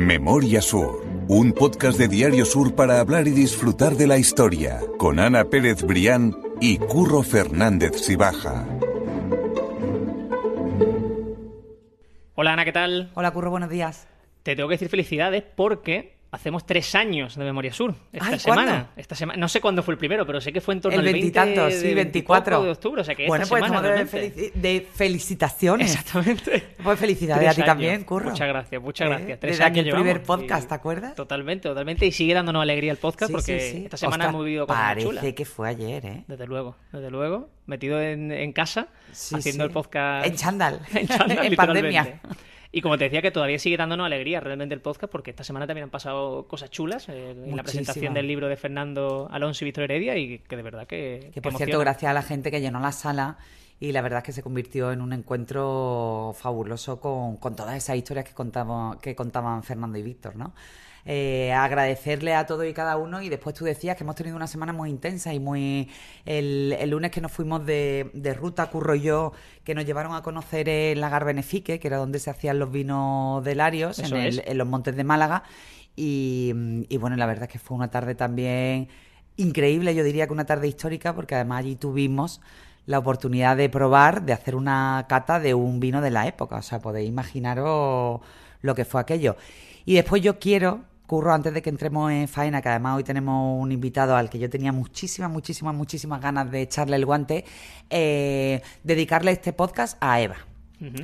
Memoria Sur, un podcast de Diario Sur para hablar y disfrutar de la historia, con Ana Pérez Brián y Curro Fernández Sibaja. Hola Ana, ¿qué tal? Hola Curro, buenos días. Te tengo que decir felicidades porque hacemos tres años de Memoria Sur esta Ay, semana. Esta semana. No sé cuándo fue el primero, pero sé que fue en torno El al 20 veintitantos, sí, de- 24 de octubre. O sea que bueno, esta pues semana de, felici- de felicitaciones. Exactamente. Pues felicidades Tres a ti años. también, Curro. Muchas gracias, muchas Eh, gracias. Tres desde años aquel primer podcast, y- ¿te acuerdas? Totalmente, totalmente. Y sigue dándonos alegría el podcast Sí, porque sí, esta semana Ostras, hemos vivido cosas Parece chulas. que fue ayer, ¿eh? Desde luego, desde luego. Metido en, en casa, haciendo el podcast. En chándal. en chándal, En pandemia. Y como te decía, que todavía sigue dándonos alegría realmente el podcast, porque esta semana también han pasado cosas chulas eh, en la presentación del libro de Fernando Alonso y Víctor Heredia, y que de verdad que. Que por cierto, gracias a la gente que llenó la sala y la verdad es que se convirtió en un encuentro fabuloso con, con todas esas historias que, contamos, que contaban Fernando y Víctor, ¿no? Eh, agradecerle a todos y cada uno y después tú decías que hemos tenido una semana muy intensa y muy... El, el lunes que nos fuimos de, de ruta, Curro y yo, que nos llevaron a conocer el Lagar Benefique, que era donde se hacían los vinos de Larios, en, el- en los montes de Málaga. Y, y bueno, la verdad es que fue una tarde también increíble, yo diría que una tarde histórica, porque además allí tuvimos la oportunidad de probar, de hacer una cata de un vino de la época. O sea, podéis imaginaros lo que fue aquello. Y después yo quiero, Curro, antes de que entremos en faena, que además hoy tenemos un invitado al que yo tenía muchísimas, muchísimas, muchísimas ganas de echarle el guante, eh, dedicarle este podcast a Eva.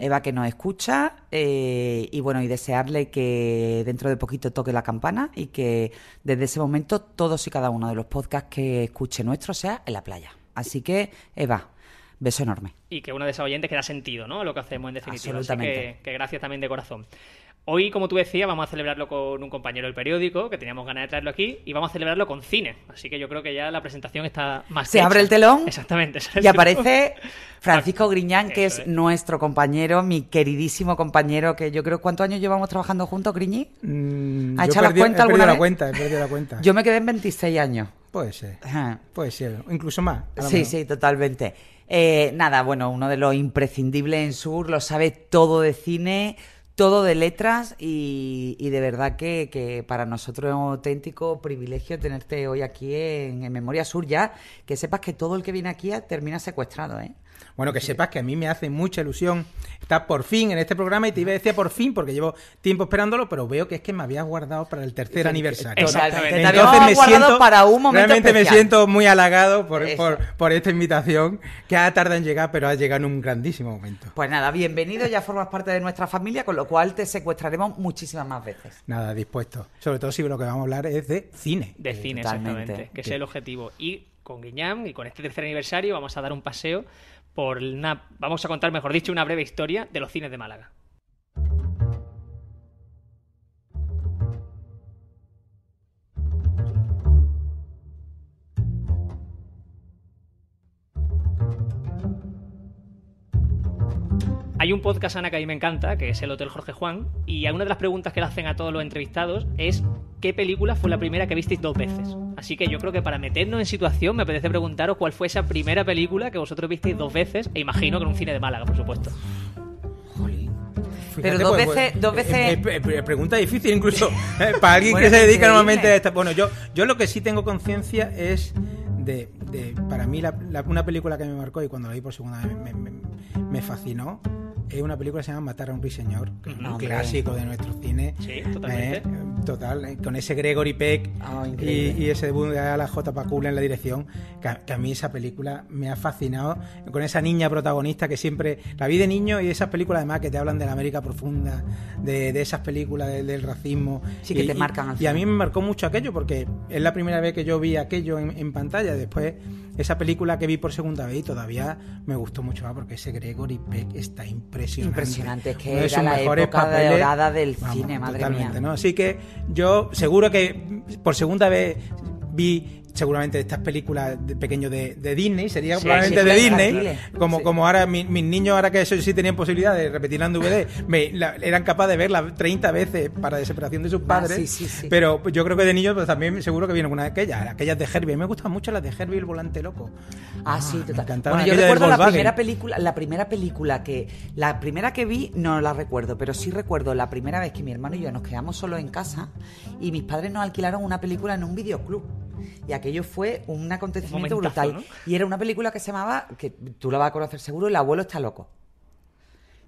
Eva que nos escucha eh, y bueno, y desearle que dentro de poquito toque la campana y que desde ese momento todos y cada uno de los podcasts que escuche nuestro sea en la playa. Así que, Eva, beso enorme. Y que una de esas oyentes que da sentido, ¿no? A lo que hacemos en definitiva. Así Absolutamente. que, que gracias también de corazón. Hoy, como tú decías, vamos a celebrarlo con un compañero del periódico, que teníamos ganas de traerlo aquí, y vamos a celebrarlo con cine. Así que yo creo que ya la presentación está más Se que abre hecha. el telón Exactamente. y telón. aparece Francisco Griñán, que es es. nuestro compañero, mi queridísimo compañero, que yo creo, ¿cuántos años llevamos trabajando juntos, Griñi? Mm, ¿Ha hecho la cuenta he perdido alguna la vez? cuenta, he perdido la cuenta. Yo me quedé en 26 años. Puede ser, Ajá. puede ser, incluso más. Sí, sí, totalmente. Eh, nada, bueno, uno de los imprescindibles en Sur, lo sabe todo de cine, todo de letras y, y de verdad que, que para nosotros es un auténtico privilegio tenerte hoy aquí en, en Memoria Sur ya, que sepas que todo el que viene aquí termina secuestrado, ¿eh? Bueno, que sepas que a mí me hace mucha ilusión estar por fin en este programa y te iba a decir por fin porque llevo tiempo esperándolo, pero veo que es que me habías guardado para el tercer Sí, aniversario. Exactamente. Te Entonces habíamos guardado para un momento realmente me siento muy halagado por, por, por esta invitación que ha tardado en llegar, pero ha llegado en un grandísimo momento. Pues nada, bienvenido, ya formas parte de nuestra familia, con lo cual te secuestraremos muchísimas más veces. Nada, dispuesto. Sobre todo si lo que vamos a hablar es de cine. De cine, totalmente. exactamente. Que es el objetivo. Y con Guiñam y con este tercer aniversario vamos a dar un paseo por una. Vamos a contar, mejor dicho, una breve historia de los cines de Málaga. Hay un podcast, Ana, que a mí me encanta, que es el Hotel Jorge Juan, y una de las preguntas que le hacen a todos los entrevistados es ¿qué película fue la primera que visteis dos veces? Así que yo creo que para meternos en situación me apetece preguntaros cuál fue esa primera película que vosotros visteis dos veces, e imagino que en un cine de Málaga, por supuesto. Pero dos pues, veces- dos veces- eh, eh, pregunta difícil incluso eh, para alguien Bueno, que se dedica normalmente a esta. Bueno, yo, yo lo que sí tengo conciencia es de, de- para mí la- la- una película que me marcó y cuando la vi por segunda vez me, me- me fascinó es una película que se llama Matar a un ruiseñor, que es un Hombre. clásico de nuestro cine. Sí, totalmente. Eh, total, eh, con ese Gregory Peck Ah, y, y ese debut de la J. Pacula en la dirección, que a, que a mí esa película me ha fascinado, con esa niña protagonista que siempre, la vi de niño y esas películas además que te hablan de la América profunda, de, de esas películas de- del racismo. Sí, que Y- te y- marcan al Y a mí me marcó mucho aquello porque es la primera vez que yo vi aquello en, en pantalla, después esa película que vi por segunda vez y todavía me gustó mucho más porque ese Gregory Peck está impresionante. Impresionante, es que Uno de era la mejores época papeles. dorada del cine, madre mía. ¿no? Así que yo seguro que por segunda vez vi seguramente estas películas de pequeños de, de Disney, sería Sí, probablemente sí, de sí, Disney, infantiles. como, Sí. como ahora mi- mis niños, ahora que eso sí tenían posibilidad de repetirla en DVD, me, la- eran capaces de verla 30 veces para desesperación de sus Ah, padres, sí, sí, sí. pero yo creo que de niños pues, también seguro que vienen una de aquellas, aquellas de Herbie, a mí me gustan mucho las de Herbie y el volante loco. Ah, sí, me total. Bueno, yo recuerdo la primera película, la primera película que, la primera que vi no la recuerdo, pero sí recuerdo la primera vez que mi hermano y yo nos quedamos solos en casa y mis padres nos alquilaron una película en un videoclub. Y aquello fue un acontecimiento Un brutal. ¿no? Y era una película que se llamaba, que tú la vas a conocer seguro, El abuelo está loco.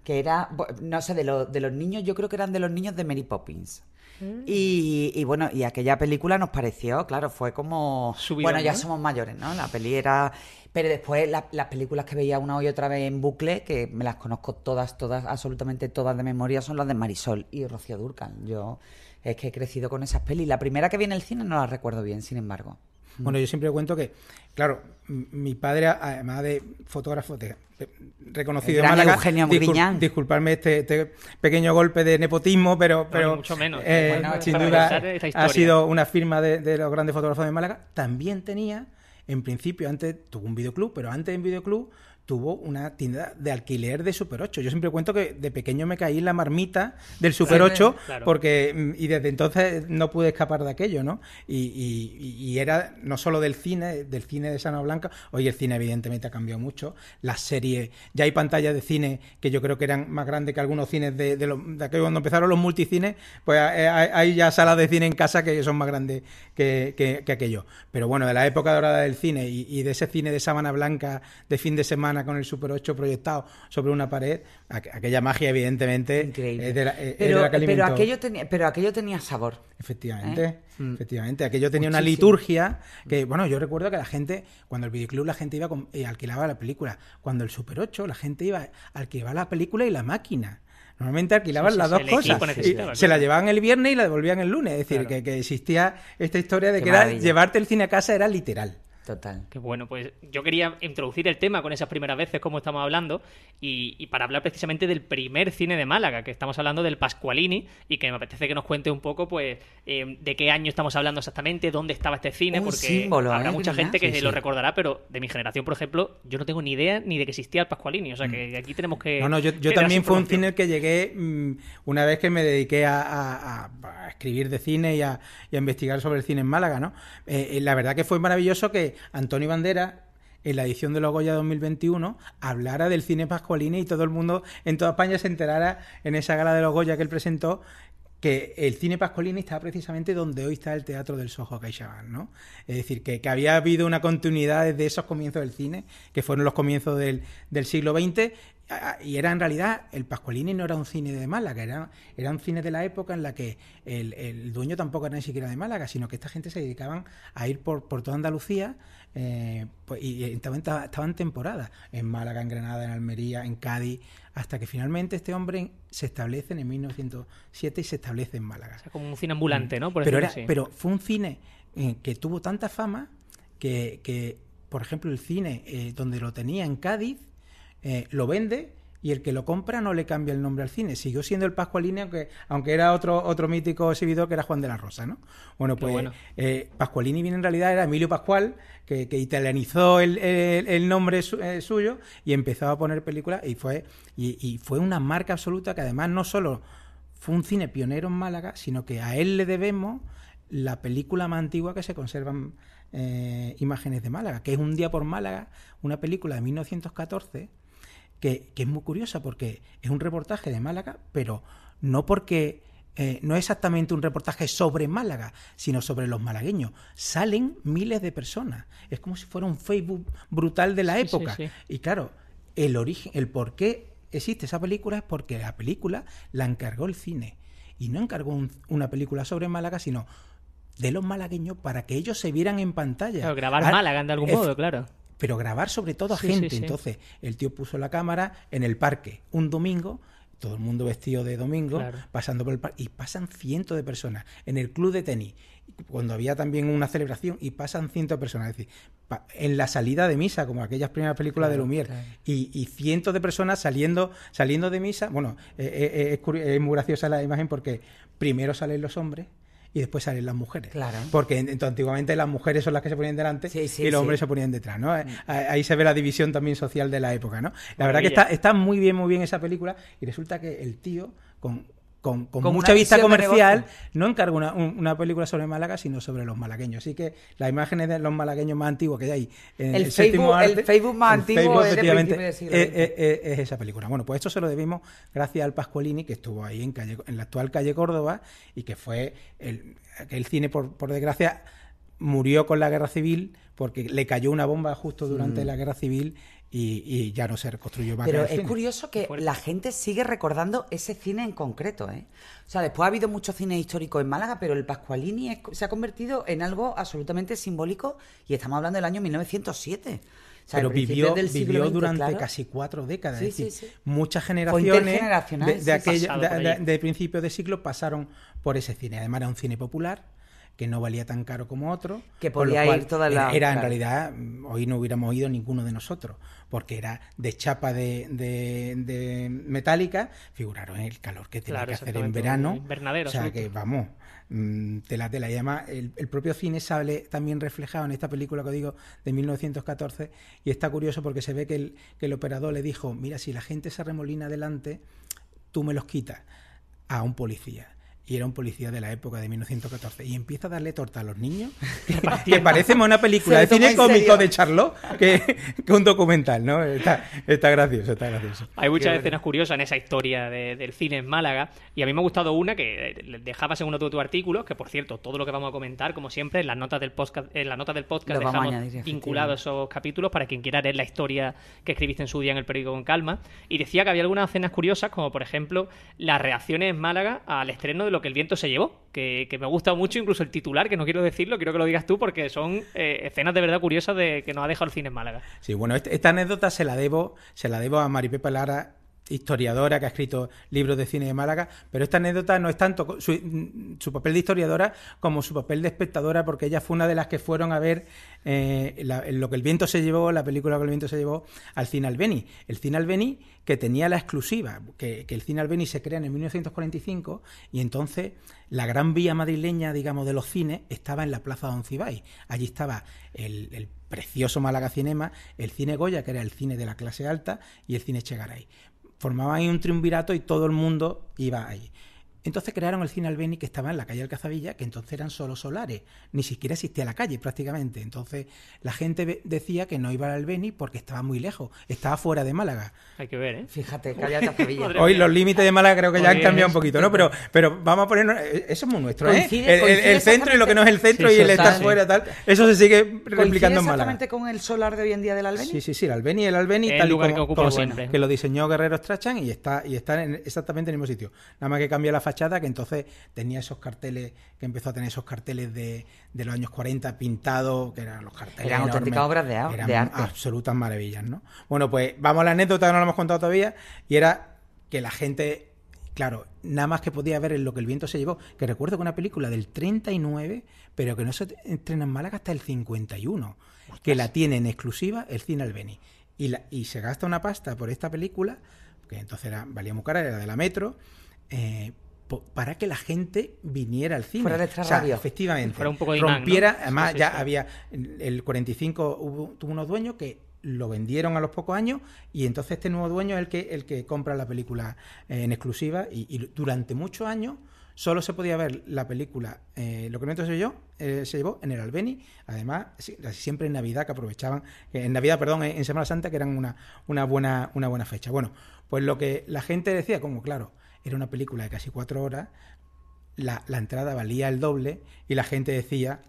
Que era, no sé, de, los de los niños, yo creo que eran de los niños de Mary Poppins. Mm. Y, y bueno, y aquella película nos pareció, claro, fue como... Subidón, bueno, ya ¿no? somos mayores, ¿no? La peli era... Pero después la- las películas que veía una y otra vez en bucle, que me las conozco todas, todas, absolutamente todas de memoria, son las de Marisol y Rocío Durcal. Yo es que he crecido con esas pelis. La primera que vi en el cine no la recuerdo bien, sin embargo. Bueno, yo siempre cuento que, claro, mi padre, además de fotógrafo de- de- reconocido gran Málaga, Eugenio discul- Griñán. disculparme este, este pequeño golpe de nepotismo, pero, pero mucho menos. eh, Bueno, sin duda ha sido una firma de, de los grandes fotógrafos de Málaga. También tenía, en principio, antes tuvo un videoclub, pero antes en videoclub tuvo una tienda de alquiler de Super 8. Yo siempre cuento que de pequeño me caí en la marmita del Super Claro. 8 Claro. porque mm, y desde entonces no pude escapar de aquello, ¿no? Y, y- y era no solo del cine, del cine de Sana Blanca, hoy el cine evidentemente ha cambiado mucho, las series, ya hay pantallas de cine que yo creo que eran más grandes que algunos cines de, de, los- de aquello cuando empezaron los multicines, pues eh, hay, hay ya salas de cine en casa que son más grandes que, que- que aquello. Pero bueno, de la época dorada del cine y, y de ese cine de sábana blanca de fin de semana con el Super 8 proyectado sobre una pared, aqu- aquella magia evidentemente Increíble. es de la, es de pero, la que pero, alimentó. aquello tenía, pero aquello tenía sabor. Efectivamente, ¿Eh? Mm. efectivamente. Aquello tenía una liturgia que, bueno, yo recuerdo que la gente, cuando el videoclub la gente iba con- y alquilaba la película. Cuando el Super 8 la gente iba, alquilaba la película y la máquina. Normalmente alquilaban Sí, sí, las dos cosas. se la llevaban el viernes y la devolvían el lunes. Es decir, Claro. que, que existía esta historia de Qué que era llevarte el cine a casa era literal. Total. Que bueno, pues yo quería introducir el tema con esas primeras veces, como estamos hablando, y, y para hablar precisamente del primer cine de Málaga, que estamos hablando del Pascualini, y que me apetece que nos cuente un poco, pues, eh, de qué año estamos hablando exactamente, dónde estaba este cine, Un porque símbolo, habrá ¿eh, mucha gente que Sí, lo recordará, pero de mi generación, por ejemplo, yo no tengo ni idea ni de que existía el Pascualini, o sea que aquí tenemos que... Mm. No, no, yo, también fue un cine al que llegué mm, una vez que me dediqué a, a- a- a escribir de cine y a, y a investigar sobre el cine en Málaga, ¿no? Eh, eh, la verdad que fue maravilloso que Antonio Bandera en la edición de los Goya 2021 hablara del cine Pascualini y todo el mundo en toda España se enterara en esa gala de los Goya que él presentó que el cine Pascualini estaba precisamente donde hoy está el Teatro del Soho CaixaBank, ¿no? Es decir, que, que había habido una continuidad desde esos comienzos del cine, que fueron los comienzos del, del siglo XX, y era en realidad, el Pascualini no era un cine de Málaga, era, era un cine de la época en la que el, el dueño tampoco era ni siquiera de Málaga, sino que esta gente se dedicaban a ir por, por toda Andalucía eh, pues, y, estaban, estaban temporadas en Málaga, en Granada, en Almería, en Cádiz, hasta que finalmente este hombre se establece en 1907 y se establece en Málaga. O sea, como un cine ambulante, ¿no? Por pero, era, pero fue un cine eh, que tuvo tanta fama que, que, por ejemplo, el cine eh, donde lo tenía en Cádiz eh, lo vende y el que lo compra no le cambia el nombre al cine. Siguió siendo el Pascualini, aunque, aunque era otro, otro mítico exhibidor que era Juan de la Rosa, ¿no? Bueno, pues bueno. eh, Pascualini viene en realidad, era Emilio Pascual, que, que italianizó el, el- el nombre su- eh, suyo y empezó a poner películas y fue, y, y fue una marca absoluta que además no solo fue un cine pionero en Málaga, sino que a él le debemos la película más antigua que se conservan eh, imágenes de Málaga, que es Un día por Málaga, una película de 1914 que, que es muy curiosa porque es un reportaje de Málaga, pero no porque eh, no es exactamente un reportaje sobre Málaga, sino sobre los malagueños. Salen miles de personas. Es como si fuera un Facebook brutal de la Sí, época. sí. Y claro, el origen, el por qué existe esa película es porque la película la encargó el cine. Y no encargó un- una película sobre Málaga, sino de los malagueños para que ellos se vieran en pantalla. Claro, grabar Ah, Málaga de algún modo, claro. Pero grabar sobre todo a Sí, gente. sí. Entonces, el tío puso la cámara en el parque un domingo, todo el mundo vestido de domingo, Claro. pasando por el parque, y pasan cientos de personas. En el club de tenis, cuando había también una celebración, y pasan cientos de personas. Es decir, en la salida de misa, como aquellas primeras películas de Lumière, claro. y, y cientos de personas saliendo, saliendo de misa. Bueno, eh, eh, es, curi- es muy graciosa la imagen porque primero salen los hombres y después salen las mujeres. Claro. Porque entonces, antiguamente las mujeres son las que se ponían delante Sí, sí, y los sí. hombres se ponían detrás, ¿no? Mm. Ahí se ve la división también social de la época, ¿no? La verdad que está, está muy bien, muy bien esa película y resulta que el tío, con, con, con Con mucha vista comercial, no encarga una, un- una película sobre Málaga, sino sobre los malagueños. Así que las imágenes de los malagueños más antiguos que hay en El el, séptimo Facebook- el arte, Facebook más el antiguo Facebook, es efectivamente, principios del siglo es- es- es- es esa película. Bueno, pues esto se lo debimos gracias al Pascualini, que estuvo ahí en, calle, en la actual calle Córdoba y que fue el, el cine, por, por desgracia, murió con la guerra civil porque le cayó una bomba justo durante la guerra civil y, y ya no se reconstruyó más. Pero el es cine. curioso que la gente sigue recordando ese cine en concreto, ¿eh? O sea, después ha habido muchos cines históricos en Málaga, pero el Pascualini es- se ha convertido en algo absolutamente simbólico y estamos hablando del año 1907. O sea, pero vivió, del siglo vivió XX, durante claro. casi cuatro décadas. Sí, es decir, sí, sí. muchas generaciones de, aquella- de- de principios de siglo pasaron por ese cine. Además, era un cine popular que no valía tan caro como otro. Que podía ir toda la- Era, era, en realidad, hoy no hubiéramos ido ninguno de nosotros, porque era de chapa de, de- de metálica, figuraron el calor que tenía Claro, que hacer en verano. invernadero o sea que, vamos, mm, tela, tela. Y además, el, el propio cine sale también reflejado en esta película que digo de 1914 y está curioso porque se ve que el, que el operador le dijo, mira, si la gente se remolina adelante, tú me los quitas a un policía. Y era un policía de la época de 1914. Y empieza a darle torta a los niños. que, que parece más una película de cine cómico de Charlot que, que un documental, ¿no? Está, está gracioso, está gracioso. Hay muchas escenas curiosas en esa historia de- del cine en Málaga y a mí me ha gustado una que eh, dejabas en uno de tus artículos, que por cierto, todo lo que vamos a comentar, como siempre, en las notas del podcast, en las notas del podcast dejamos añadir, vinculados esos capítulos para quien quiera leer la historia que escribiste en su día en el periódico con calma. Y decía que había algunas escenas curiosas, como por ejemplo las reacciones en Málaga al estreno de Que el viento se llevó, que, que me gusta mucho, incluso el titular, que no quiero decirlo, quiero que lo digas tú, porque son eh, escenas de verdad curiosas de que nos ha dejado el cine en Málaga. Sí, bueno, este- esta anécdota se la debo, se la debo a Maripepa Lara, historiadora que ha escrito libros de cine de Málaga, pero esta anécdota no es tanto su, papel de historiadora como su papel de espectadora, porque ella fue una de las que fueron a ver eh, la- lo que el viento se llevó, la película que el viento se llevó, al cine Albeni. El cine Albeni que tenía la exclusiva, que, el cine Albeni se crea en 1945 y entonces la gran vía madrileña, digamos, de los cines estaba en la Plaza de Oncibay. Allí estaba el, el precioso Málaga Cinema, el cine Goya, que era el cine de la clase alta, y el cine Chegaray. Formaban ahí un triunvirato y todo el mundo iba allí. Entonces crearon el cine Albeni que estaba en la calle Alcazabilla, que entonces eran solo solares, ni siquiera existía la calle prácticamente. Entonces la gente decía que no iba al Albeni porque estaba muy lejos, estaba fuera de Málaga. Hay que ver, ¿eh? Fíjate, calle Alcazabilla. Hoy los límites de Málaga creo que ya han cambiado un poquito, ¿no? Pero, pero vamos a ponernos. eh, Eso es muy nuestro, ¿eh? Coincide- El, el- coincide el centro y lo que no es el centro Sí, y el estar sí. fuera, tal. Eso se sigue ¿Coincide replicando en Málaga. exactamente con el solar de hoy en día del Albeni? Sí, sí, sí, el Albeni y el Albeni, El tal y lugar como, que ocupa como siempre. que lo diseñó Guerrero Strachan y está, y está en- exactamente en el mismo sitio. Nada más que cambia la fachada, que entonces tenía esos carteles, que empezó a tener esos carteles de, de los años 40 pintados, que eran los carteles. Eran enormes. auténticas obras de a- Eran de arte. absolutas maravillas, ¿no? Bueno, pues vamos a la anécdota que no la hemos contado todavía, y era que la gente, claro, nada más que podía ver en lo que el viento se llevó, que recuerdo que una película del 39, pero que no se estrena en Málaga hasta el 51, que la tiene en exclusiva el cine Albeni. Y, la- y se gasta una pasta por esta película, que entonces era, valía muy cara, era de la Metro, eh, para que la gente viniera al cine. Fuera de O sea, radio. efectivamente. Fuera un poco de imán, ¿no? rompiera, Sí, además sí, ya sí. había el 45 hubo- tuvo unos dueños que lo vendieron a los pocos años y entonces este nuevo dueño es el que el que compra la película eh, en exclusiva y, y durante muchos años solo se podía ver la película eh, lo que no se yo eh, se llevó en el Albeni además siempre en Navidad que aprovechaban eh, en Navidad perdón en, en Semana Santa que eran una, una buena una buena fecha bueno pues lo que la gente decía como claro era una película de casi cuatro horas la, la entrada valía el doble y la gente decía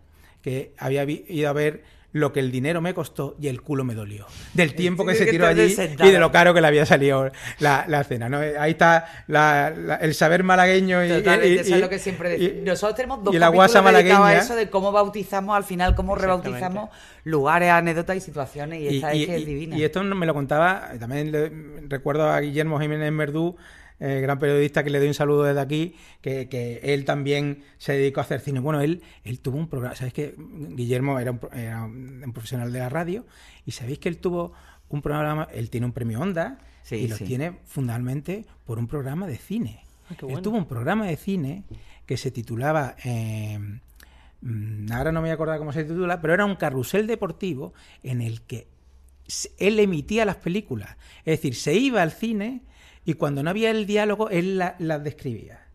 que había ido a ver lo que el dinero me costó y el culo me dolió. Del tiempo que se tiró allí sentado. y de lo caro que le había salido la, la cena. ¿no? Ahí está la- la- el saber malagueño y, Totalmente, y- eso es y- lo que siempre y- decimos. Nosotros tenemos dos y la guasa dedicados a malagueña. eso de cómo bautizamos, al final, cómo rebautizamos lugares, anécdotas y situaciones. Y, esta es que es divina. y esto me lo contaba, también le- recuerdo a Guillermo Jiménez Merdú, eh, gran periodista que le doy un saludo desde aquí, que, que él también se dedicó a hacer cine. Bueno, él, él tuvo un programa, ¿sabéis que Guillermo era un, pro- era un profesional de la radio? Y sabéis que él tuvo un programa, él tiene un premio Onda Sí, y lo sí. tiene fundamentalmente por un programa de cine. Ah, Él tuvo un programa de cine que se titulaba... eh, mm, ahora no me voy a acordar cómo se titula, pero era un carrusel deportivo en el que él emitía las películas. Es decir, se iba al cine y cuando no había el diálogo, él la- las describía.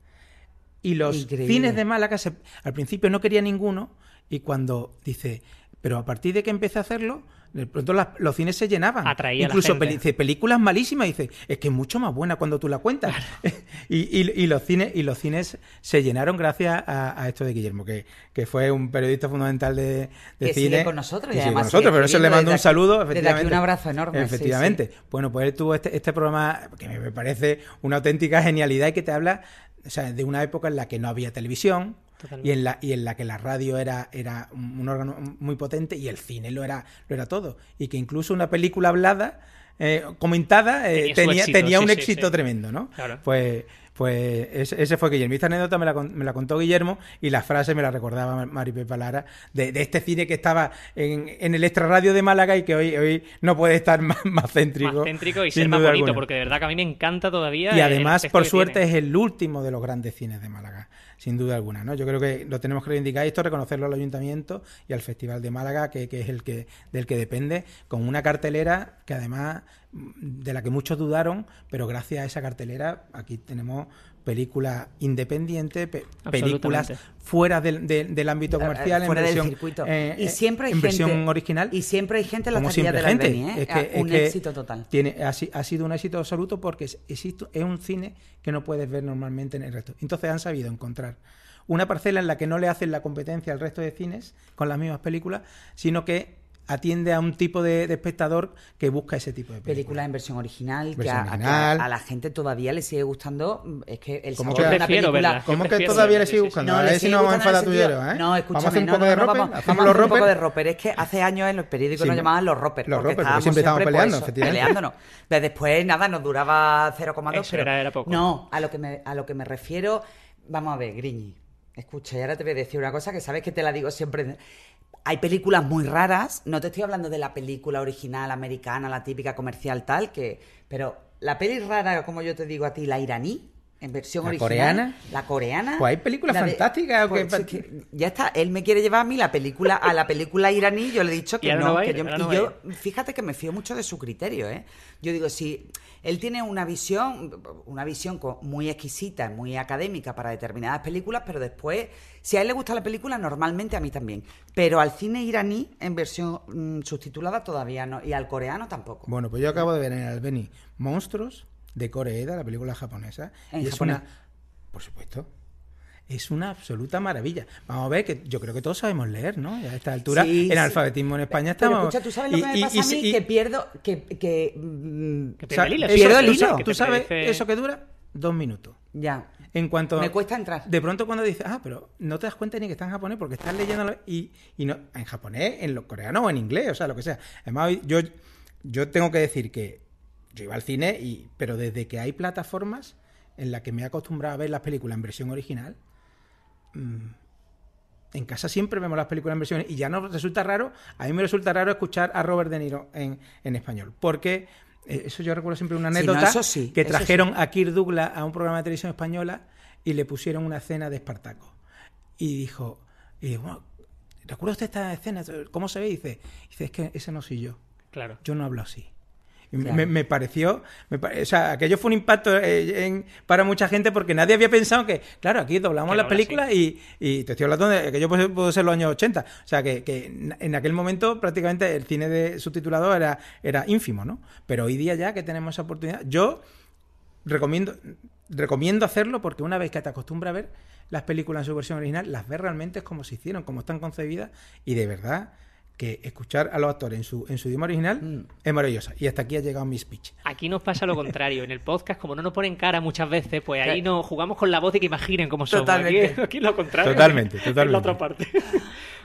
Y los Increíble. cines de Málaga se- al principio no quería ninguno y cuando dice, pero a partir de que empecé a hacerlo, de pronto las- los cines se llenaban. Atraía a la Incluso gente. dice, películas malísimas, dice, es que es mucho más buena cuando tú la cuentas. y, y- y los cines y los cines se llenaron gracias a, a esto de Guillermo, que, que fue un periodista fundamental de, de Que cine. sigue con nosotros y sigue además con nosotros, pero eso le mando un aquí- saludo, desde aquí efectivamente. un abrazo enorme, sí, Efectivamente. Bueno, pues él tuvo este, este programa que me parece una auténtica genialidad y que te habla o sea, de una época en la que no había televisión Totalmente. y en la y en la que la radio era era un órgano muy potente y el cine lo era lo era todo y que incluso una película hablada eh, comentada eh, Tenía tenía, éxito, tenía sí, un sí, éxito sí. tremendo, ¿no? Claro. Pues pues ese, ese fue Guillermo. Esta anécdota me la, me la contó Guillermo y la frase me la recordaba Mar- Mari Pepa Lara de, de este cine que estaba en, en el extrarradio de Málaga y que hoy, hoy no puede estar más, más céntrico. Más céntrico y ser más bonito, alguna. porque de verdad que a mí me encanta todavía. Y además, por suerte, tiene. es el último de los grandes cines de Málaga, sin duda alguna. ¿no? Yo creo que lo tenemos que reivindicar esto, reconocerlo al ayuntamiento y al Festival de Málaga, que, que es el que del que depende, con una cartelera que además mm, de la que muchos dudaron, pero gracias a esa cartelera aquí tenemos películas independientes, pe- películas fuera del, del- del ámbito comercial, en fuera del versión, circuito. eh, y siempre hay en versión gente, original. Y siempre hay gente en las como siempre de la gente. Albeni, ¿eh? Es que- Ah, un es que éxito total. Tiene, ha, ha sido un éxito absoluto porque es, existe- es un cine que no puedes ver normalmente en el resto. Entonces han sabido encontrar una parcela en la que no le hacen la competencia al resto de cines con las mismas películas, sino que atiende a un tipo de, de espectador que busca ese tipo de películas. Película en versión original, que, Versión a, a- original. a la gente todavía le sigue gustando. Es que el ¿Cómo sabor que- de Yo una película. ¿Cómo que todavía le sigue buscando? No, a ver si nos vamos a gustando enfadar en tú y el yo, sentido- ¿eh? No, Vamos a escúchame, hacer un no, poco no, de no, roper. vamos, vamos a los un poco de roper. Es que hace años en los periódicos Sí, nos llamaban los roper. Los porque roper, porque estábamos siempre estábamos peleando, eso, efectivamente. peleándonos. Pero después, nada, nos duraba 0,2. Eso pero era- era poco. No, a lo, que me, a lo que me refiero, vamos a ver, Griñi. Escucha, y ahora te voy a decir una cosa que sabes que te la digo siempre. Hay películas muy raras, no te estoy hablando de la película original americana, la típica comercial tal, que pero la peli rara, como yo te digo a ti, la iraní, en versión ¿La original. coreana? La coreana. Pues hay películas de- fantásticas. Pues, es que ya está, él me quiere llevar a mí la película, a la película iraní, yo le he dicho que no, no que ir, yo, y no yo, fíjate que me fío mucho de su criterio, ¿eh? Yo digo, si él tiene una visión, una visión muy exquisita, muy académica para determinadas películas, pero después, si a él le gusta la película, normalmente a mí también. Pero al cine iraní en versión mm, subtitulada todavía no, y al coreano tampoco. Bueno, pues yo acabo de ver en el Albeni Monstruos de Coreeda, la película japonesa. En y es japonés. una. Por supuesto. Es una absoluta maravilla. Vamos a ver que yo creo que todos sabemos leer, ¿no? Y a esta altura, Sí, en sí. alfabetismo en España Pero estamos. escucha, ¿tú sabes lo y- que me y- pasa y- a mí? y- que pierdo, que... que, mm, Que o te sea, el hilo, eso- Pierdo el hilo. Tú sabes eso que dura dos minutos. ya. En cuanto Me cuesta entrar. De pronto cuando dices, ah, pero no te das cuenta ni que está en japonés porque estás leyendo y, y no en japonés, en lo coreano o en inglés, o sea, lo que sea. Además, yo, yo tengo que decir que yo iba al cine, y, pero desde que hay plataformas en las que me he acostumbrado a ver las películas en versión original, mm, en casa siempre vemos las películas en versión y ya no resulta raro, a mí me resulta raro escuchar a Robert De Niro en, en español, porque eh, eso yo recuerdo siempre una Sí, no, anécdota sí, que trajeron a Kirk Douglas a un programa de televisión española y le pusieron una escena de Espartaco. Y dijo, y dijo, bueno, ¿recuerda usted esta escena? ¿Cómo se ve? Y dice, dice, es que ese no soy yo. Claro. Yo no hablo así. Claro. me, me pareció, me pare- o sea, aquello fue un impacto eh, en- para mucha gente porque nadie había pensado que, claro, aquí doblamos Que la película y, y te estoy hablando de puedo, puedo ser los años 80. O sea, que, en aquel momento prácticamente el cine de subtitulado era, era ínfimo, ¿no? Pero hoy día ya que tenemos esa oportunidad, yo recomiendo, recomiendo hacerlo porque una vez que te acostumbras a ver las películas en su versión original, las ves realmente como se hicieron, como están concebidas y de verdad que escuchar a los actores en su, en su idioma original Mm. es maravillosa. Y hasta aquí ha llegado mi speech. Aquí nos pasa lo contrario. En el podcast, como no nos ponen cara muchas veces, pues ahí nos jugamos con la voz y que imaginen cómo somos. Totalmente. Aquí, aquí lo contrario. Totalmente, totalmente. la otra parte.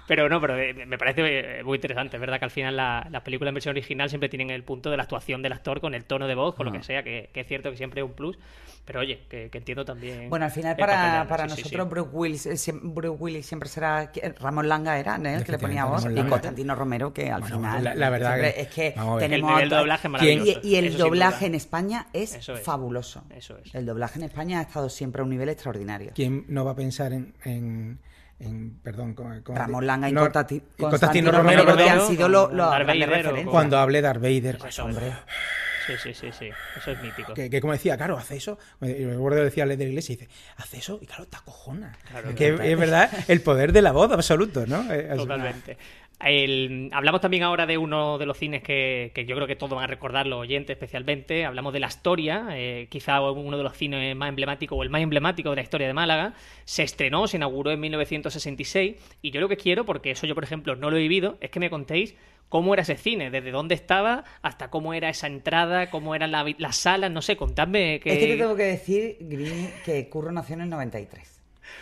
Pero no, pero eh, me parece eh, muy interesante. Es verdad que al final la- las películas en versión original siempre tienen el punto de la actuación del actor con el tono de voz, con Ah. lo que sea, que, que es cierto que siempre es un plus. Pero oye, que, que entiendo también. Bueno, al final el para, para sí, nosotros sí. Bruce Willis, eh, Bruce Willis siempre será Ramón Langa era ¿no? el que le ponía voz y Langa. Constantine Tino Romero, que al Bueno, final. la- la verdad que- es que. El tenemos. doblaje es y, el eso doblaje en España es, Eso es. fabuloso. Eso es. El doblaje en España ha estado siempre a un nivel extraordinario. ¿Quién no va a pensar en, en, en- perdón, Ramón Langa y no, Constantino Constantino Romero, Romero, perdón, han sido los Darth cuando hable Darth Vader, pues, Eso, hombre, Sí, sí, sí, sí. Eso es mítico. que, que como decía, claro, hace eso. Y recuerdo decía de la iglesia y dice, hace eso y claro, te acojona. Claro, que claro. es verdad el poder de la voz absoluto, ¿no? Eh, Totalmente. El- hablamos también ahora de uno de los cines que, que yo creo que todos van a recordar, los oyentes especialmente. Hablamos de La Historia, eh, quizá uno de los cines más emblemáticos o el más emblemático de la historia de Málaga. Se estrenó, se inauguró en 1966 y yo lo que quiero, porque eso yo por ejemplo no lo he vivido, es que me contéis cómo era ese cine, desde dónde estaba hasta cómo era esa entrada, cómo eran la- las salas, no sé, contadme que... Es que te tengo que decir, Grini, que Curro nació en el 93.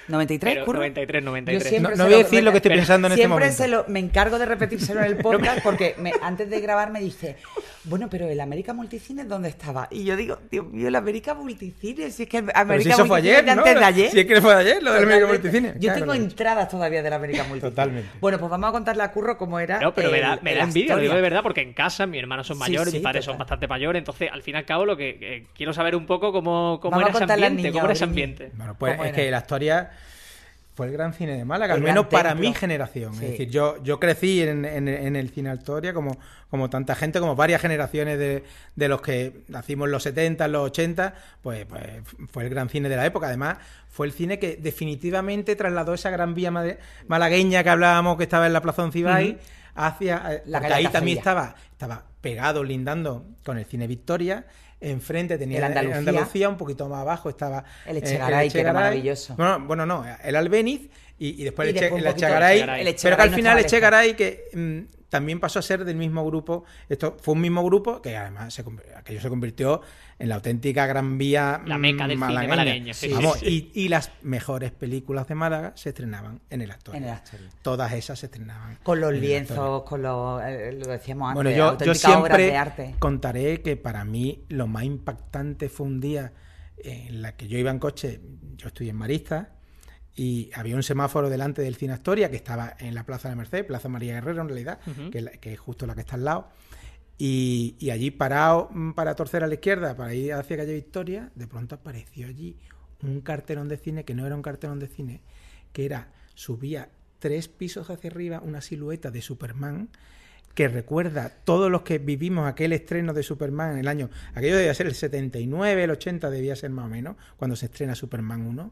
¿93, Pero Curro? 93, 93. Yo siempre No- no voy a decir lo que estoy pero pensando en este siempre momento. se lo, me encargo de repetírselo en el podcast porque me- antes de grabar me dice, bueno, pero el América Multicine, ¿dónde estaba? Y yo digo, Dios mío, el América Multicine, si es que el América si eso fue ayer, de ¿no? antes de ayer. Si es que fue ayer, lo del América Totalmente. Multicine. Yo Claro, tengo claro. entradas todavía del América Multicine. Totalmente. Bueno, pues vamos a contarle a Curro cómo era. No, pero me da, me da envidia, lo digo de verdad, porque en casa mis hermanos son mayores, sí, mis padres son bastante mayores, entonces al fin y al cabo lo que eh, quiero saber un poco cómo, cómo Vamos era ese ambiente, cómo era ese ambiente. Bueno, pues ¿Cómo es que la historia fue el gran cine de Málaga, El al menos para templo. mi generación. Sí. Es decir, yo, yo crecí en, en- en el cine Historia como, como tanta gente, como varias generaciones de, de los que nacimos en los 70, en los 80, pues, pues fue el gran cine de la época. Además, fue el cine que definitivamente trasladó esa gran vía malagueña que hablábamos que estaba en la Plaza Oncibay hacia... eh, La ahí también estaba, estaba pegado, lindando con el cine Victoria. Enfrente tenía El Andalucía. Andalucía, un poquito más abajo estaba El eh, Echegaray, que era maravilloso. Bueno, bueno, no, el Albéniz y, y después Y el, después el Echegaray, el Echegaray. pero que al final el Echegaray que mm, también pasó a ser del mismo grupo, esto fue un mismo grupo que además se, aquello se convirtió en la auténtica gran vía La meca del cine malagueño, sí, sí, Vamos, sí. Y, y las mejores películas de Málaga se estrenaban en el Astoria. En el Astoria. Todas esas se estrenaban. Con los lienzos, con los. eh, lo decíamos antes. Bueno, yo, siempre de arte. contaré que para mí lo más impactante fue un día en la que yo iba en coche, yo estoy en Marista, y había un semáforo delante del Cine Astoria, que estaba en la Plaza de la Merced, Plaza María Guerrero en realidad, que, es la- que es justo la que está al lado. Y, y allí parado mm, para torcer a la izquierda, para ir hacia calle Victoria, de pronto apareció allí un cartelón de cine que no era un cartelón de cine, que era, subía tres pisos hacia arriba una silueta de Superman que recuerda todos los que vivimos aquel estreno de Superman en el año, aquello debía ser el 79, el 80 debía ser más o menos, cuando se estrena Superman 1,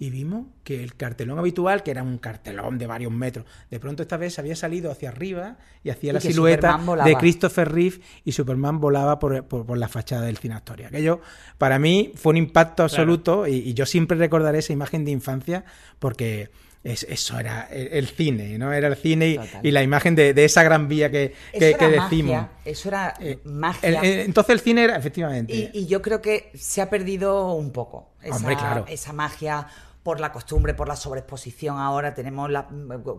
y vimos que el cartelón habitual, que era un cartelón de varios metros, de pronto esta vez había salido hacia arriba y hacía Y la silueta de Christopher Reeve y Superman volaba por, por- por la fachada del Cine Astoria. Aquello para mí fue un impacto absoluto y, y yo siempre recordaré esa imagen de infancia porque es- eso era el, el cine, ¿no? Era el cine y, y la imagen de, de esa gran vía que, que- Eso que decimos. magia. Eso era Eh, magia. el- el- entonces el cine era, efectivamente. Y, y yo creo que se ha perdido un poco esa, Hombre, claro. esa magia por la costumbre, por la sobreexposición. Ahora tenemos la-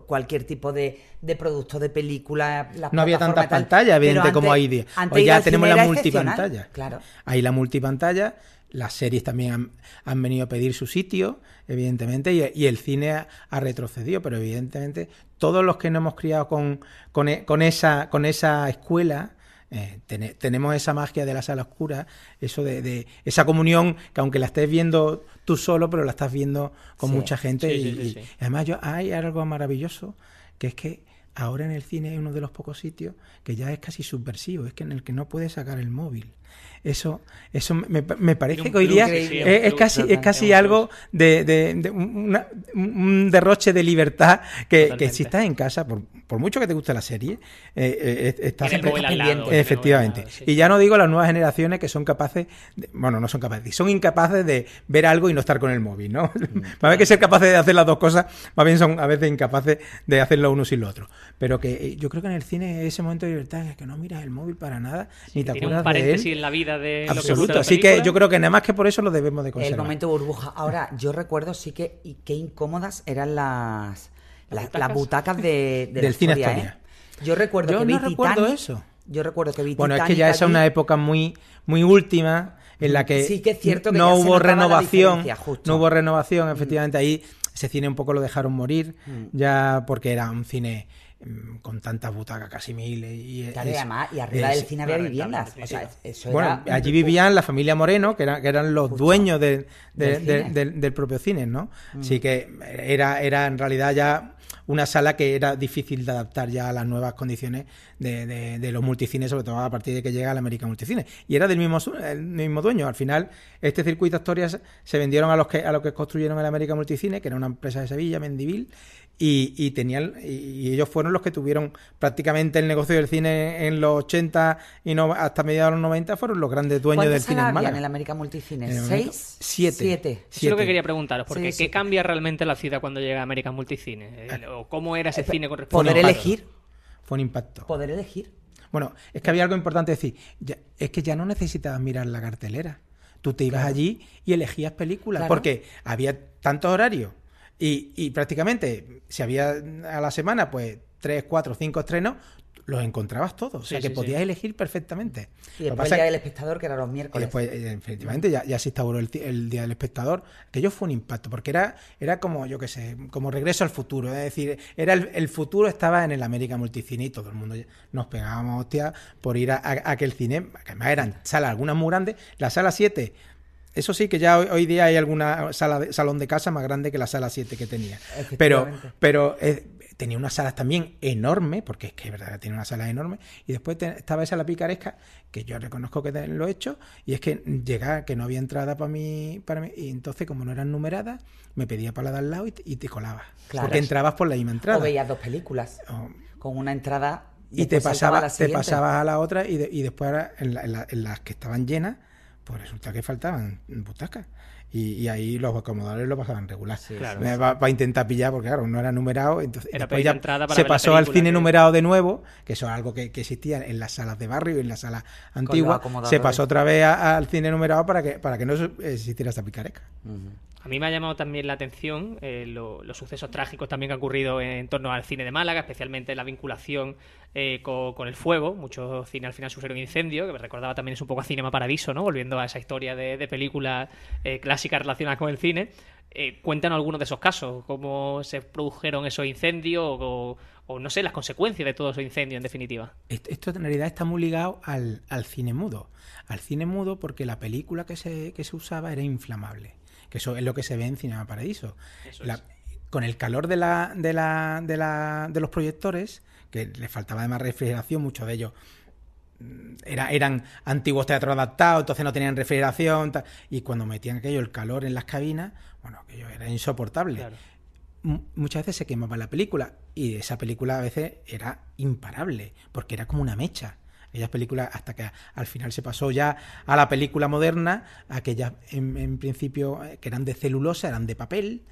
cualquier tipo de, de producto, de película. no había tantas pantallas, evidente, como hay día. Hoy ya tenemos la multipantalla. Claro. Ahí la multipantalla, las series también han, han venido a pedir su sitio, evidentemente, y, y el cine ha, ha retrocedido, pero evidentemente todos los que nos hemos criado con, con, e- con esa, con esa escuela, eh, tene- tenemos esa magia de la sala oscura, eso de, de- esa comunión que aunque la estés viendo tú solo, pero la estás viendo con Sí. mucha gente. Sí, sí. y además yo, hay algo maravilloso, que es que ahora en el cine hay uno de los pocos sitios que ya es casi subversivo, es que en el que no puedes sacar el móvil. Eso, eso me, me parece que hoy día es, es casi, es casi algo de, de- de una- un derroche de libertad que, si estás en casa, por, por mucho que te guste la serie, eh, eh, estás siempre pendiente. Efectivamente. lado, sí. Y ya no digo las nuevas generaciones que son capaces, de- bueno, no son capaces, son incapaces de ver algo y no estar con el móvil, ¿no? más bien que ser capaces de hacer las dos cosas, más bien son a veces incapaces de hacerlo uno sin lo otro. Pero que eh, yo creo que en el cine ese momento de libertad en el que no miras el móvil para nada, ni te Tiene un acuerdas de paréntesis él. en la vida de lo que Absoluto. Así que yo creo que nada más que por eso lo debemos de El conservar. momento burbuja. Ahora, yo recuerdo sí que y qué incómodas eran las, ¿Las butacas? de, la Del cine Astoria. ¿eh? Yo recuerdo Yo que no vi recuerdo Titanic- eso. Yo recuerdo que vi Bueno, es que ya esa es una época muy, muy última en la que, Sí que es cierto que no hubo renovación, no hubo renovación, efectivamente ahí ese cine un poco lo dejaron morir, Mm. ya porque era un cine mm, con tantas butacas, casi mil. Y, Claro, y es- además, y arriba es- del cine había viviendas. O sea, eso bueno, era- allí vivían la familia Moreno, que, era- que eran los dueños de- de- Del de-. Mm. propio cine, ¿no? Así que era, era en realidad ya una sala que era difícil de adaptar ya a las nuevas condiciones de, de- de los multicines, sobre todo a partir de que llega el América Multicine. Y era del mismo, su- el mismo dueño. Al final, este circuito Asturias se vendieron a los que a los que construyeron el América Multicine, que era una empresa de Sevilla, Mendivil, y, y tenían y, ellos fueron los que tuvieron prácticamente el negocio del cine en los 80 y no, hasta mediados de los 90 fueron los grandes dueños ¿Cuántas del cine en en el América Multicine? En el ¿Seis? América- siete. Siete. Eso es lo que quería preguntaros, porque Sí, ¿qué cambia realmente la ciudad cuando llega American Multicine? El- ¿O cómo era ese cine con respecto Poder a- elegir. Fue un impacto. Poder elegir. Bueno, es que había algo importante decir. ya- es que ya no necesitabas mirar la cartelera. Tú te ibas allí y elegías películas, Claro. porque había tantos horarios y, y prácticamente, si había a la semana, pues tres, cuatro, cinco estrenos, los encontrabas todos. O sea, Sí, que sí, podías sí. elegir perfectamente. Y después el día del espectador, que era los miércoles. después, eh, efectivamente, ya, ya se instauró el, el Día del Espectador. Aquello fue un impacto, porque era, era como, yo qué sé, como regreso al futuro. Es decir, era el, el futuro estaba en el América Multicine y todo el mundo nos pegábamos hostias por ir a, a- a aquel cine, que además eran salas, algunas muy grandes. La sala 7, eso sí que ya hoy, hoy día hay alguna sala de, salón de casa más grande que la sala 7 que tenía. Pero, pero eh, tenía unas salas también enormes, porque es que es verdad tiene una sala enorme, y después te- estaba esa la picaresca, que yo reconozco que lo he hecho, y es que llega que no había entrada para mí, para mí, y entonces como no eran numeradas, me pedía para la de al lado y, y te colabas. Claro. Porque entrabas por la misma entrada. O veías dos películas con una entrada y te después saltaba pasaba, la te pasabas a la otra y, de- y después en, la- en la- en las que estaban llenas, pues resulta que faltaban butacas. Y, y ahí los acomodadores lo pasaban regular. Claro. Para intentar pillar, porque claro, no era numerado. Entonces, Era después pedir ya entrada para se pasó al cine que- numerado de nuevo, que eso es algo que, que existía en las salas de barrio y en las salas antiguas. Se pasó otra vez a- al cine numerado para que, para que no existiera esta picaresca. A mí me ha llamado también la atención eh, lo- los sucesos trágicos también que han ocurrido en torno al cine de Málaga, especialmente la vinculación eh, co- con, el fuego. Muchos cines al final sufrieron incendio, que me recordaba también es un poco a Cinema Paradiso, ¿no? Volviendo a esa historia de, películas eh, clásicas relacionadas con el cine. Eh, cuéntanos algunos de esos casos, cómo se produjeron esos incendios o, o, no sé, las consecuencias de todos esos incendios en definitiva. Esto, esto en realidad está muy ligado al, al cine mudo. Al cine mudo porque la película que se, que se usaba era inflamable. Que eso es lo que se ve en Cinema Paradiso. La-. Con el calor de, la, de, la, de, la, de los proyectores, que les faltaba además refrigeración, muchos de ellos mm, era, eran antiguos teatros adaptados, entonces no tenían refrigeración. y cuando metían aquello, el calor en las cabinas, bueno, aquello era insoportable Claro. muchas veces se quemaba la película y esa película a veces era imparable porque era como una mecha. Aquellas películas, hasta que al final se pasó ya a la película moderna, aquellas en, en principio eh, que eran de celulosa, eran de papel.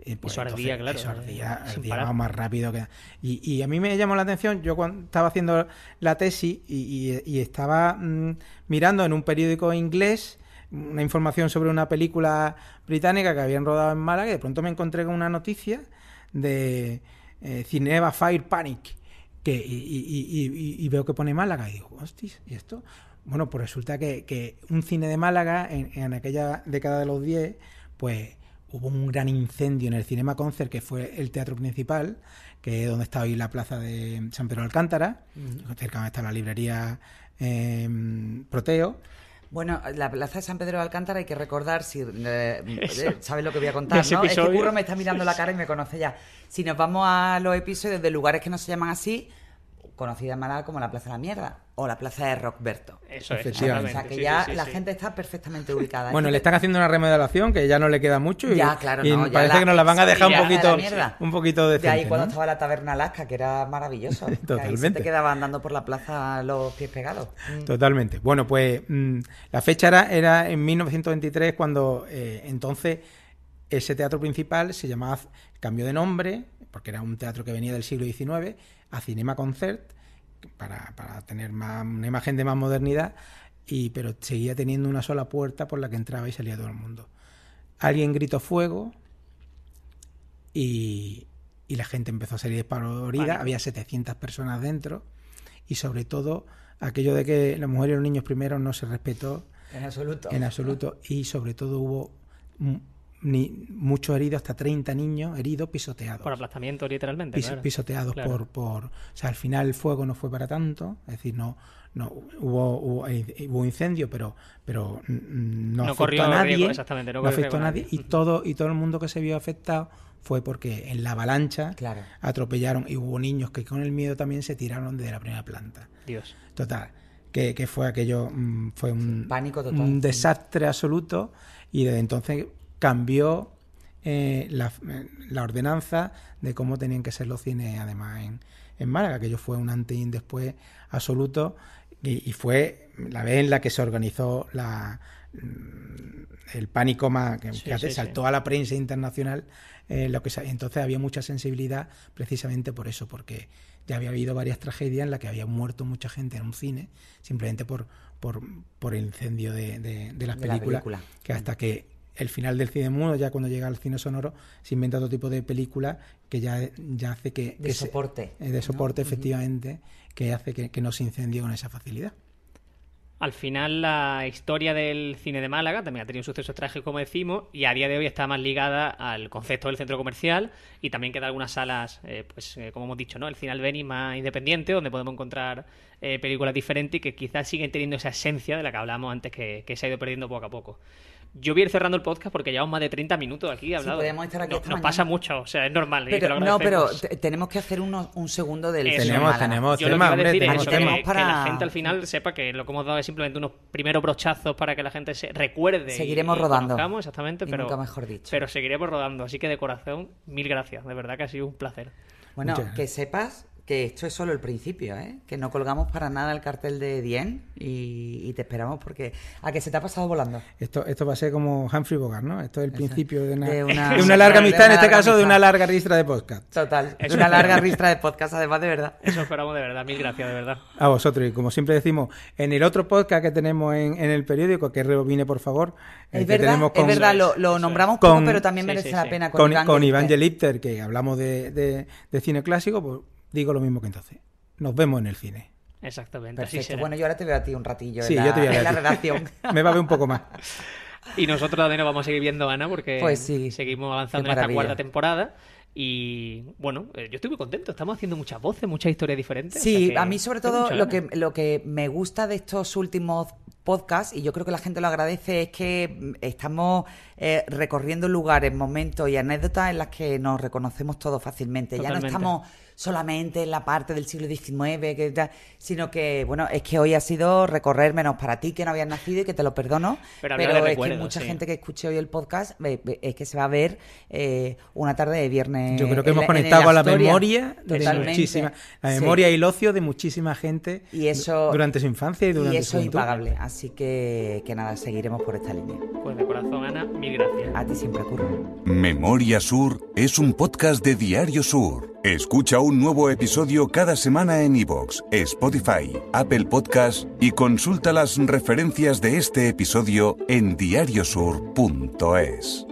eh, pues Eso ardía, claro, Eso ardía, sin ardía más rápido que. Y, y a mí me llamó la atención, yo cuando estaba haciendo la tesis y, y- y estaba mm, mirando en un periódico inglés una información sobre una película británica que habían rodado en Málaga y de pronto me encontré con una noticia de eh, Cinema Fire Panic que, y, y- y- y- veo que pone Málaga y digo, hostis, ¿y esto? Bueno, pues resulta que, que un cine de Málaga en, en aquella década de los 10, pues hubo un gran incendio en el Cinema Concert, que fue el teatro principal, que es donde está hoy la plaza de San Pedro de Alcántara, cerca donde está la librería eh, Proteo. Bueno, la plaza de San Pedro de Alcántara hay que recordar, si eh, eh, sabes lo que voy a contar, ¿no? Es que episodio. Curro me está mirando la cara y me conoce ya. Si nos vamos a los episodios de lugares que no se llaman así, conocida en Málaga como la Plaza de la Mierda o la Plaza de Rockberto. Eso es, Efectivamente. O sea que Sí, ya sí, sí, la sí. gente está perfectamente ubicada. Bueno, Es le están haciendo una remodelación que ya no le queda mucho y, Ya, claro, y no, ya parece la- que nos la van a dejar un poquito, mierda. un poquito De ahí cuando ¿no? estaba la taberna Alaska, que era maravilloso. que ahí se Totalmente. te quedaba andando por la plaza los pies pegados. Mm. Totalmente. Bueno, pues mm, la fecha era, era en 1923 cuando eh, entonces ese teatro principal se llamaba, cambió de nombre, porque era un teatro que venía del siglo XIX, a Cinema Concert, para, para tener más, una imagen de más modernidad, y, pero seguía teniendo una sola puerta por la que entraba y salía todo el mundo. Alguien gritó fuego y, y la gente empezó a salir despavorida, había 700 personas dentro y sobre todo aquello de que las mujeres y los niños primero no se respetó En absoluto. en absoluto y sobre todo hubo ni, muchos heridos, hasta 30 niños heridos, pisoteados. Por aplastamiento, literalmente. Pis- claro. Pisoteados Claro. por, por... O sea, al final el fuego no fue para tanto, es decir, no... No, hubo, hubo, hubo incendio, pero, pero mm, no, No afectó corrió a nadie. riesgo, exactamente, no afectó a nadie. nadie. Y todo, y todo el mundo que se vio afectado fue porque en la avalancha Claro. atropellaron y hubo niños que con el miedo también se tiraron desde la primera planta. Dios. Total, que, que fue aquello, mm, fue un, pánico total, un desastre absoluto y desde entonces cambió eh, la, la ordenanza de cómo tenían que ser los cines además en, en Málaga, aquello fue un antes y un después absoluto y, y fue la vez en la que se organizó la, mm, el pánico más que, Sí, que saltó a la prensa internacional eh, lo que entonces había mucha sensibilidad precisamente por eso porque ya había habido varias tragedias en las que había muerto mucha gente en un cine simplemente por por, por el incendio de, de- de las De la películas película. que hasta que el final del cine mudo ya cuando llega al cine sonoro se inventa otro tipo de película que ya, ya hace que, De que soporte, eh, de soporte efectivamente que hace que, que no se incendie con esa facilidad Al final, la historia del cine de Málaga también ha tenido sucesos trágicos, como decimos, y a día de hoy está más ligada al concepto del centro comercial y también queda algunas salas, eh, pues eh, como hemos dicho, ¿no? El cine Albeni más independiente, donde podemos encontrar eh, películas diferentes y que quizás siguen teniendo esa esencia de la que hablábamos antes, que, que se ha ido perdiendo poco a poco. Yo voy a ir cerrando el podcast porque llevamos más de 30 minutos aquí hablando. podemos estar aquí No- nos mañana. pasa mucho, o sea, es normal. y te Pero, lo no, pero tenemos que hacer uno- un segundo del Eso. Tenemos- tenemos- Yo lo que tema, iba a hombre, decir es tenemos eso, que, tema. que Para- la gente al final sepa que lo que hemos dado es simplemente unos primeros brochazos para que la gente se recuerde. Seguiremos y rodando. exactamente, pero, nunca mejor dicho. pero seguiremos rodando. Así que de corazón, mil gracias. De verdad que ha sido un placer. Bueno, Muchas que sepas que esto es solo el principio, ¿eh? Que no colgamos para nada el cartel de Dien y, y te esperamos porque... ¿A que se te ha pasado volando? esto esto va a ser como Humphrey Bogart ¿no? esto es el principio de una, De de una- una, larga de amistad en una este larga caso de una larga ristra de podcast Total. Eso una es larga ristra de podcast, además, de verdad. Eso esperamos de verdad. Mil gracias, de verdad. a vosotros y como siempre decimos en el otro podcast que tenemos en, en el periódico que rebobine por favor Es verdad, tenemos es verdad, lo, nombramos poco, Con- pero también sí, merece sí, la sí. pena con, Iván con Iván Gelipter. Gelipter, que hablamos de, de- de cine clásico, pues digo lo mismo que entonces. Nos vemos en el cine. Exactamente, así Perfecto. será. Bueno, yo ahora te veo a ti un ratillo Sí, en la, yo te voy a ver en la redacción. Me va a ver un poco más. Y nosotros también nos vamos a seguir viendo, Ana, porque Pues sí. seguimos avanzando en esta cuarta temporada. Y bueno, eh, yo estoy muy contento. Estamos haciendo muchas voces, muchas historias diferentes. o sea Sí, que a mí sobre todo lo que, lo que me gusta de estos últimos podcasts, y yo creo que la gente lo agradece, es que mm, estamos eh, recorriendo lugares, momentos y anécdotas en las que nos reconocemos todos fácilmente. Ya no estamos solamente en la parte del siglo XIX, que tal, sino que, bueno, es que hoy ha sido recorrer menos para ti que no habías nacido y que te lo perdono, Pero es que mucha sí. gente que escuche hoy el podcast es que se va a ver eh, una tarde de viernes. Yo creo que en hemos la- conectado con la memoria de Totalmente. muchísima, la Sí. memoria y el ocio de muchísima gente Y eso- durante su infancia y durante Y su eso es juventud. impagable. Así que, que nada, seguiremos por esta línea. Pues de corazón, Ana, mil gracias. A ti siempre ocurre. Memoria Sur es un podcast de Diario Sur. Escucha un nuevo episodio cada semana en iVoox, Spotify, Apple Podcast y consulta las referencias de este episodio en diariosur.es.